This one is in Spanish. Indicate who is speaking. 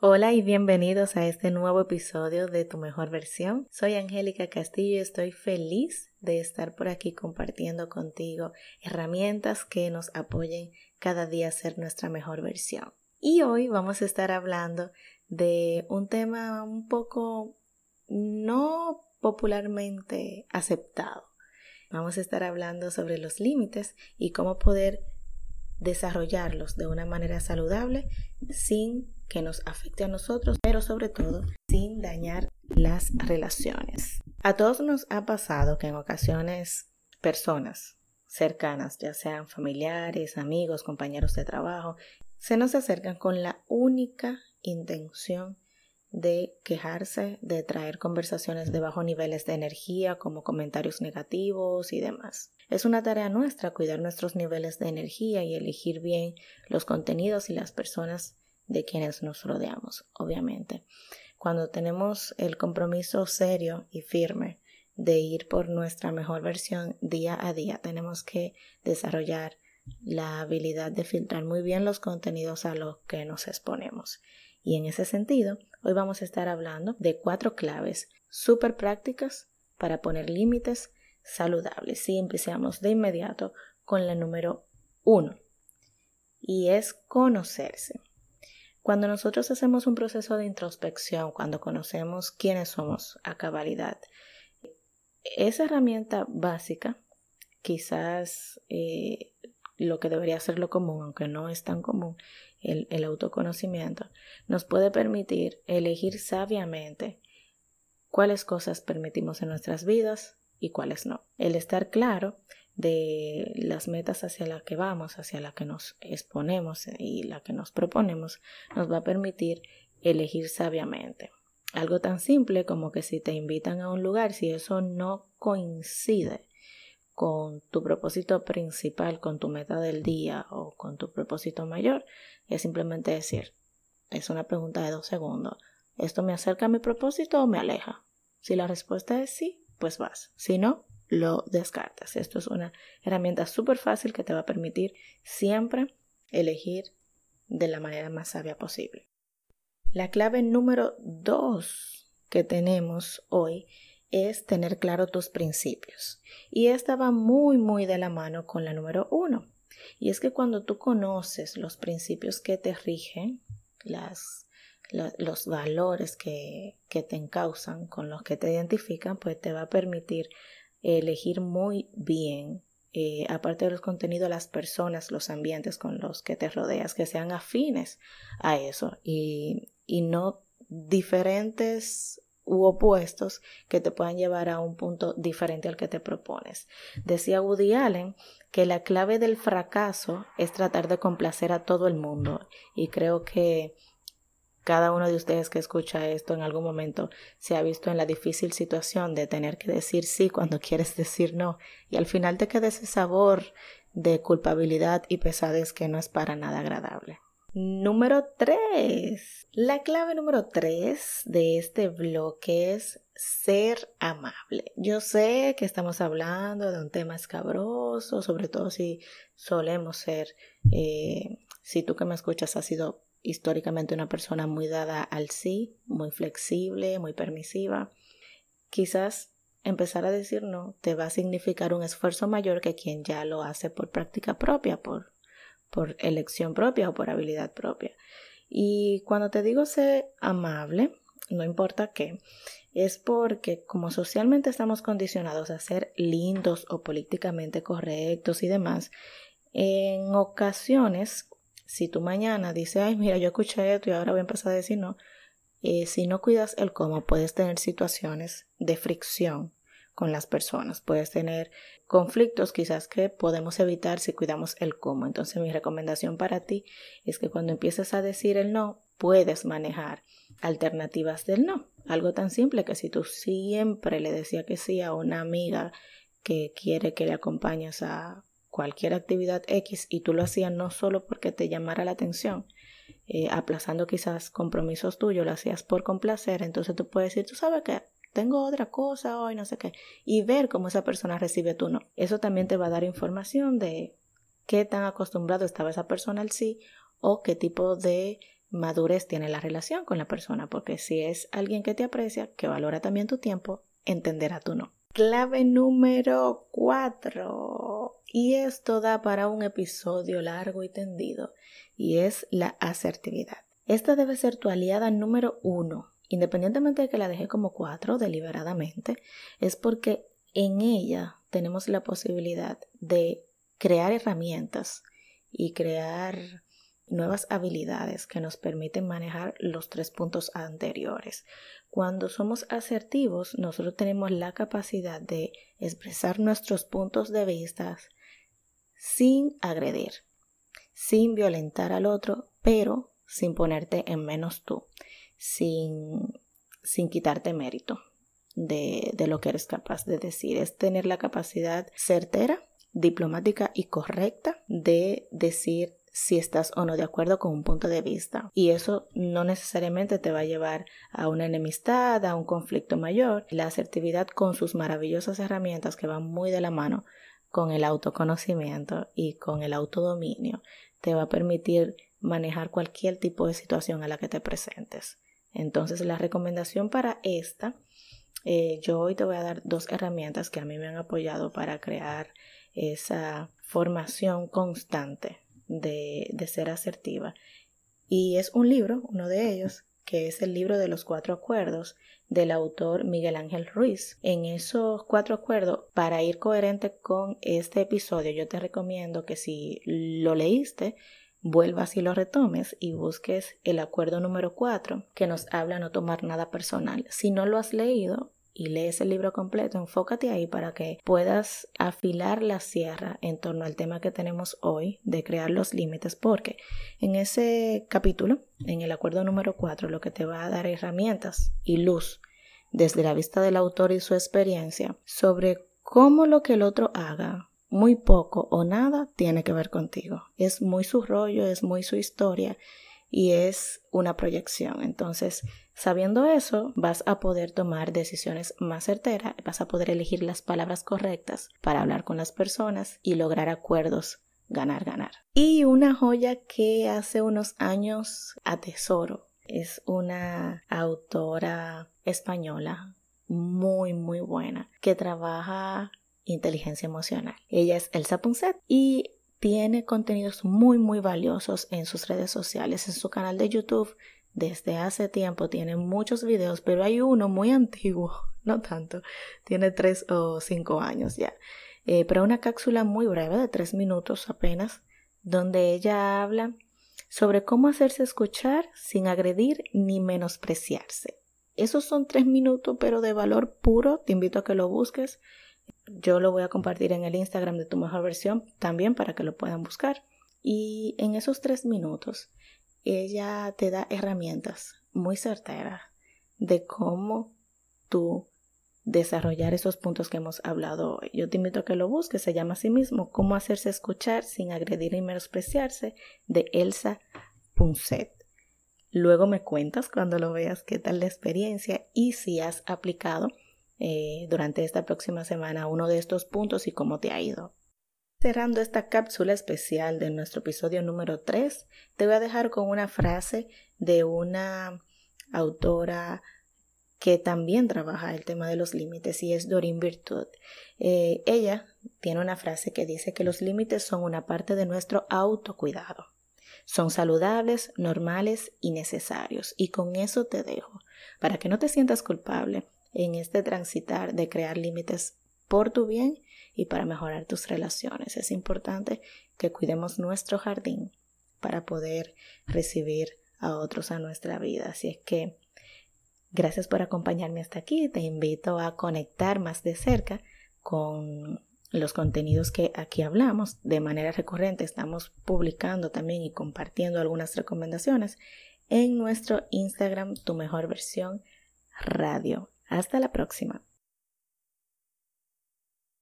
Speaker 1: Hola y bienvenidos a este nuevo episodio de Tu Mejor Versión. Soy Angélica Castillo y estoy feliz de estar por aquí compartiendo contigo herramientas que nos apoyen cada día a ser nuestra mejor versión. Y hoy vamos a estar hablando de un tema un poco no popularmente aceptado. Vamos a estar hablando sobre los límites y cómo poder desarrollarlos de una manera saludable sin que nos afecte a nosotros, pero sobre todo sin dañar las relaciones. A todos nos ha pasado que en ocasiones personas cercanas, ya sean familiares, amigos, compañeros de trabajo, se nos acercan con la única intención de quejarse, de traer conversaciones de bajos niveles de energía como comentarios negativos y demás. Es una tarea nuestra cuidar nuestros niveles de energía y elegir bien los contenidos y las personas de quienes nos rodeamos, obviamente. Cuando tenemos el compromiso serio y firme de ir por nuestra mejor versión día a día, tenemos que desarrollar la habilidad de filtrar muy bien los contenidos a los que nos exponemos. Y en ese sentido, hoy vamos a estar hablando de cuatro claves súper prácticas para poner límites saludables. Y empezamos de inmediato con la número uno. Y es conocerse. Cuando nosotros hacemos un proceso de introspección, cuando conocemos quiénes somos a cabalidad, esa herramienta básica, quizás eh, lo que debería ser lo común, aunque no es tan común, el, autoconocimiento, nos puede permitir elegir sabiamente cuáles cosas permitimos en nuestras vidas y cuáles no. El estar claro de las metas hacia las que vamos, hacia las que nos exponemos y la que nos proponemos, nos va a permitir elegir sabiamente. Algo tan simple como que si te invitan a un lugar, si eso no coincide con tu propósito principal, con tu meta del día o con tu propósito mayor, es simplemente decir, es una pregunta de dos segundos, ¿esto me acerca a mi propósito o me aleja? Si la respuesta es sí, pues vas. Si no, lo descartas. Esto es una herramienta súper fácil que te va a permitir siempre elegir de la manera más sabia posible. La clave número dos que tenemos hoy es tener claro tus principios. Y esta va muy, muy de la mano con la número uno. Y es que cuando tú conoces los principios que te rigen, las, los valores que, que te encausan, con los que te identifican, pues te va a permitir elegir muy bien, eh, aparte de los contenidos, las personas, los ambientes con los que te rodeas, que sean afines a eso y, y no diferentes u opuestos que te puedan llevar a un punto diferente al que te propones. Decía Woody Allen que la clave del fracaso es tratar de complacer a todo el mundo y creo que cada uno de ustedes que escucha esto en algún momento se ha visto en la difícil situación de tener que decir sí cuando quieres decir no y al final te queda ese sabor de culpabilidad y pesadez que no es para nada agradable. Número 3. La clave número 3 de este bloque es ser amable. Yo sé que estamos hablando de un tema escabroso, sobre todo si solemos ser, eh, si tú que me escuchas has sido históricamente una persona muy dada al sí, muy flexible, muy permisiva, quizás empezar a decir no te va a significar un esfuerzo mayor que quien ya lo hace por práctica propia, por, por elección propia o por habilidad propia. Y cuando te digo ser amable, no importa qué, es porque como socialmente estamos condicionados a ser lindos o políticamente correctos y demás, en ocasiones si tú mañana dices, ay, mira, yo escuché esto y ahora voy a empezar a decir no, eh, si no cuidas el cómo, puedes tener situaciones de fricción con las personas, puedes tener conflictos quizás que podemos evitar si cuidamos el cómo. Entonces mi recomendación para ti es que cuando empieces a decir el no, puedes manejar alternativas del no. Algo tan simple que si tú siempre le decías que sí a una amiga que quiere que le acompañes a cualquier actividad X y tú lo hacías no solo porque te llamara la atención, eh, aplazando quizás compromisos tuyos, lo hacías por complacer, entonces tú puedes decir, tú sabes que tengo otra cosa hoy, no sé qué, y ver cómo esa persona recibe tu no. Eso también te va a dar información de qué tan acostumbrado estaba esa persona al sí o qué tipo de madurez tiene la relación con la persona, porque si es alguien que te aprecia, que valora también tu tiempo, entenderá tu no. Clave número 4. Y esto da para un episodio largo y tendido, y es la asertividad. Esta debe ser tu aliada número uno, independientemente de que la deje como 4 deliberadamente, es porque en ella tenemos la posibilidad de crear herramientas y crear nuevas habilidades que nos permiten manejar los tres puntos anteriores. Cuando somos asertivos, nosotros tenemos la capacidad de expresar nuestros puntos de vista sin agredir, sin violentar al otro, pero sin ponerte en menos tú, sin, sin quitarte mérito de, de lo que eres capaz de decir. Es tener la capacidad certera, diplomática y correcta de decir si estás o no de acuerdo con un punto de vista. Y eso no necesariamente te va a llevar a una enemistad, a un conflicto mayor. La asertividad con sus maravillosas herramientas que van muy de la mano con el autoconocimiento y con el autodominio te va a permitir manejar cualquier tipo de situación a la que te presentes. Entonces la recomendación para esta, eh, yo hoy te voy a dar dos herramientas que a mí me han apoyado para crear esa formación constante de, ser asertiva. Y es un libro, uno de ellos, que es el libro de los cuatro acuerdos del autor Miguel Ángel Ruiz. En esos cuatro acuerdos, para ir coherente con este episodio, yo te recomiendo que si lo leíste, vuelvas y lo retomes y busques el acuerdo número cuatro que nos habla no tomar nada personal. Si no lo has leído, y lees el libro completo, enfócate ahí para que puedas afilar la sierra en torno al tema que tenemos hoy de crear los límites, porque en ese capítulo, en el acuerdo número 4, lo que te va a dar herramientas y luz desde la vista del autor y su experiencia sobre cómo lo que el otro haga muy poco o nada tiene que ver contigo. Es muy su rollo, es muy su historia y es una proyección. Entonces, sabiendo eso, vas a poder tomar decisiones más certeras, vas a poder elegir las palabras correctas para hablar con las personas y lograr acuerdos ganar, ganar. Y una joya que hace unos años atesoro es una autora española muy, muy buena que trabaja inteligencia emocional. Ella es Elsa Punset y tiene contenidos muy muy valiosos en sus redes sociales, en su canal de YouTube. Desde hace tiempo tiene muchos videos, pero hay uno muy antiguo, no tanto, tiene tres o cinco años ya, eh, pero una cápsula muy breve de tres minutos apenas, donde ella habla sobre cómo hacerse escuchar sin agredir ni menospreciarse. Esos son tres minutos, pero de valor puro. Te invito a que lo busques. Yo lo voy a compartir en el Instagram de tu mejor versión también para que lo puedan buscar. Y en esos tres minutos, ella te da herramientas muy certeras de cómo tú desarrollar esos puntos que hemos hablado hoy. Yo te invito a que lo busques, se llama a sí mismo Cómo hacerse escuchar sin agredir y menospreciarse de Elsa Punset. Luego me cuentas cuando lo veas qué tal la experiencia y si has aplicado eh, durante esta próxima semana uno de estos puntos y cómo te ha ido. Cerrando esta cápsula especial de nuestro episodio número 3, te voy a dejar con una frase de una autora que también trabaja el tema de los límites y es Doreen Virtud. Eh, ella tiene una frase que dice que los límites son una parte de nuestro autocuidado. Son saludables, normales y necesarios. Y con eso te dejo, para que no te sientas culpable en este transitar de crear límites por tu bien y para mejorar tus relaciones. Es importante que cuidemos nuestro jardín para poder recibir a otros a nuestra vida. Así es que gracias por acompañarme hasta aquí. Te invito a conectar más de cerca con los contenidos que aquí hablamos de manera recurrente. Estamos publicando también y compartiendo algunas recomendaciones en nuestro Instagram, tu mejor versión radio. Hasta la próxima.